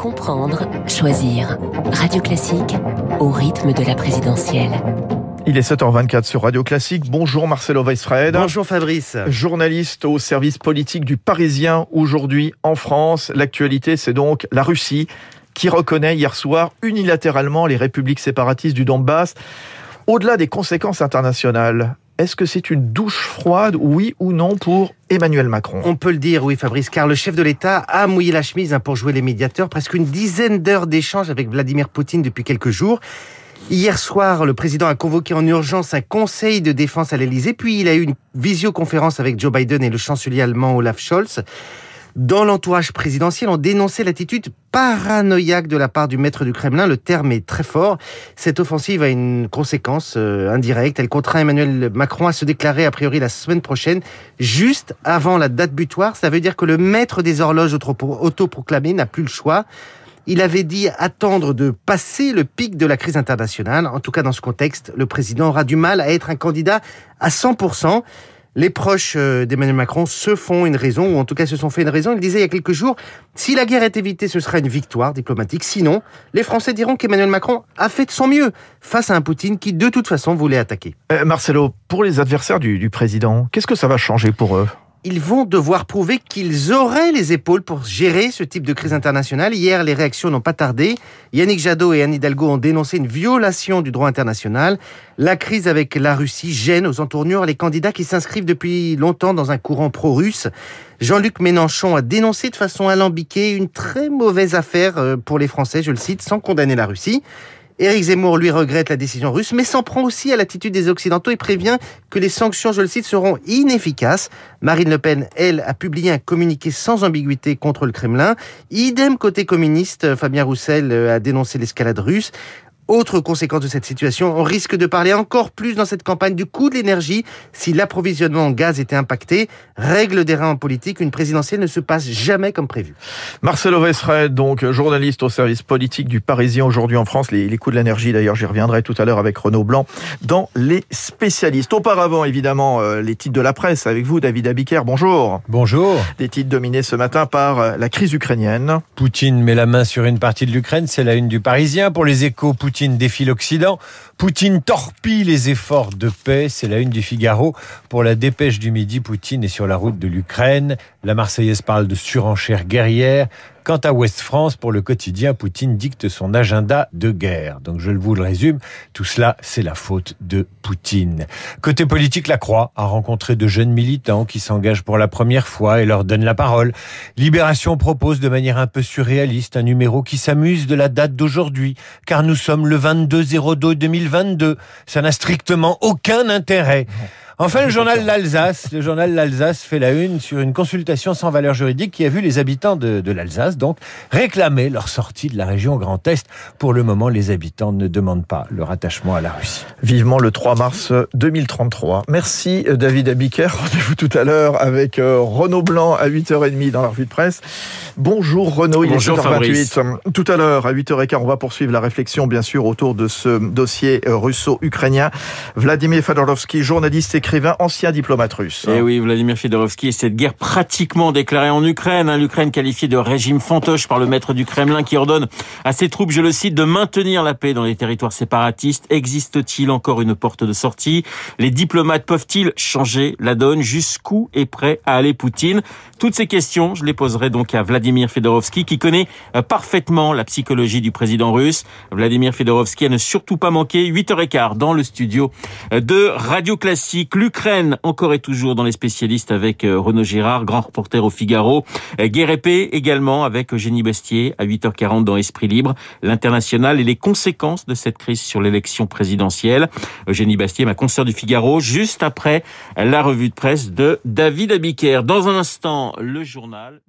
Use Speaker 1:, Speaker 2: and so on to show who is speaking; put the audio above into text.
Speaker 1: Comprendre, choisir. Radio Classique au rythme de la présidentielle.
Speaker 2: Il est 7h24 sur Radio Classique. Bonjour Marcelo Weisfred.
Speaker 3: Bonjour Fabrice.
Speaker 2: Journaliste au service politique du Parisien aujourd'hui en France. L'actualité, c'est donc la Russie qui reconnaît hier soir unilatéralement les républiques séparatistes du Donbass. Au-delà des conséquences internationales, est-ce que c'est une douche froide, oui ou non, pour Emmanuel Macron
Speaker 3: On peut le dire, oui Fabrice, car le chef de l'État a mouillé la chemise hein, pour jouer les médiateurs. Presque une dizaine d'heures d'échanges avec Vladimir Poutine depuis quelques jours. Hier soir, le président a convoqué en urgence un conseil de défense à l'Elysée, puis il a eu une visioconférence avec Joe Biden et le chancelier allemand Olaf Scholz dans l'entourage présidentiel, ont dénoncé l'attitude paranoïaque de la part du maître du Kremlin. Le terme est très fort. Cette offensive a une conséquence euh, indirecte. Elle contraint Emmanuel Macron à se déclarer a priori la semaine prochaine, juste avant la date butoir. Ça veut dire que le maître des horloges autoproclamé n'a plus le choix. Il avait dit attendre de passer le pic de la crise internationale. En tout cas, dans ce contexte, le président aura du mal à être un candidat à 100% les proches euh, d'Emmanuel Macron se font une raison, ou en tout cas se sont fait une raison. Il disait il y a quelques jours, si la guerre est évitée, ce sera une victoire diplomatique. Sinon, les Français diront qu'Emmanuel Macron a fait de son mieux face à un Poutine qui, de toute façon, voulait attaquer.
Speaker 2: Euh, Marcelo, pour les adversaires du président, qu'est-ce que ça va changer pour eux?
Speaker 3: Ils vont devoir prouver qu'ils auraient les épaules pour gérer ce type de crise internationale. Hier, les réactions n'ont pas tardé. Yannick Jadot et Anne Hidalgo ont dénoncé une violation du droit international. La crise avec la Russie gêne aux entournures les candidats qui s'inscrivent depuis longtemps dans un courant pro-russe. Jean-Luc Mélenchon a dénoncé de façon alambiquée une très mauvaise affaire euh, pour les Français, je le cite, sans condamner la Russie. Éric Zemmour, lui, regrette la décision russe, mais s'en prend aussi à l'attitude des Occidentaux et prévient que les sanctions, je le cite, seront inefficaces. Marine Le Pen, elle, a publié un communiqué sans ambiguïté contre le Kremlin. Idem côté communiste, Fabien Roussel euh, a dénoncé l'escalade russe. Autre conséquence de cette situation, on risque de parler encore plus dans cette campagne du coût de l'énergie si l'approvisionnement en gaz était impacté. Règle des reins en politique, une présidentielle ne se passe jamais comme prévu.
Speaker 2: Marcelo Vesred, donc journaliste au service politique du Parisien aujourd'hui en France. Les, les coûts de l'énergie, d'ailleurs, j'y reviendrai tout à l'heure avec Renaud Blanc dans les spécialistes. Auparavant, évidemment, euh, les titres de la presse avec vous, David Abiker. Bonjour.
Speaker 4: Bonjour.
Speaker 2: Des titres dominés ce matin par euh, la crise ukrainienne.
Speaker 4: Poutine met la main sur une partie de l'Ukraine, c'est la une du Parisien. Pour les échos, Poutine Poutine défie l'Occident. Poutine torpille les efforts de paix. C'est la une du Figaro. Pour la dépêche du midi, Poutine est sur la route de l'Ukraine. La Marseillaise parle de surenchère guerrière. Quant à Ouest France, pour le quotidien, Poutine dicte son agenda de guerre. Donc je vous le résume, tout cela, c'est la faute de Poutine. Côté politique, la Croix a rencontré de jeunes militants qui s'engagent pour la première fois et leur donne la parole. Libération propose de manière un peu surréaliste un numéro qui s'amuse de la date d'aujourd'hui, car nous sommes le 22 02 2022. Ça n'a strictement aucun intérêt. Enfin, le journal L'Alsace, le journal L'Alsace fait la une sur une consultation sans valeur juridique qui a vu les habitants de, de l'Alsace donc réclamer leur sortie de la région Grand Est. Pour le moment, les habitants ne demandent pas leur attachement à la Russie.
Speaker 2: Vivement le 3 mars 2033. Merci David Abiker. Rendez-vous tout à l'heure avec euh, Renaud Blanc à 8h30 dans la revue de presse. Bonjour Renaud, il
Speaker 5: Bonjour,
Speaker 2: est 7h28. Tout à l'heure à 8h15, on va poursuivre la réflexion bien sûr autour de ce dossier euh, russo-ukrainien. Vladimir Fedorovski, journaliste et écrivain, ancien diplomate russe.
Speaker 5: Et eh oui, Vladimir Fedorovski et cette guerre pratiquement déclarée en Ukraine, hein, l'Ukraine qualifiée de régime fantoche par le maître du Kremlin qui ordonne à ses troupes, je le cite, de maintenir la paix dans les territoires séparatistes. Existe-t-il encore une porte de sortie? Les diplomates peuvent-ils changer la donne? Jusqu'où est prêt à aller Poutine? Toutes ces questions, je les poserai donc à Vladimir Fedorovski qui connaît euh, parfaitement la psychologie du président russe. Vladimir Fedorovski a ne surtout pas manqué 8h15 dans le studio euh, de Radio Classique. L'Ukraine, encore et toujours dans les spécialistes avec euh, Renaud Girard, grand reporter au Figaro. Euh, Guerre également avec Eugénie Bestier à 8h40 dans Esprit Libre. L'international et les conséquences de cette crise sur l'élection présidentielle. Eugénie Bastier, ma consoeur du Figaro, juste après la revue de presse de David Abiker. Dans un instant, le journal.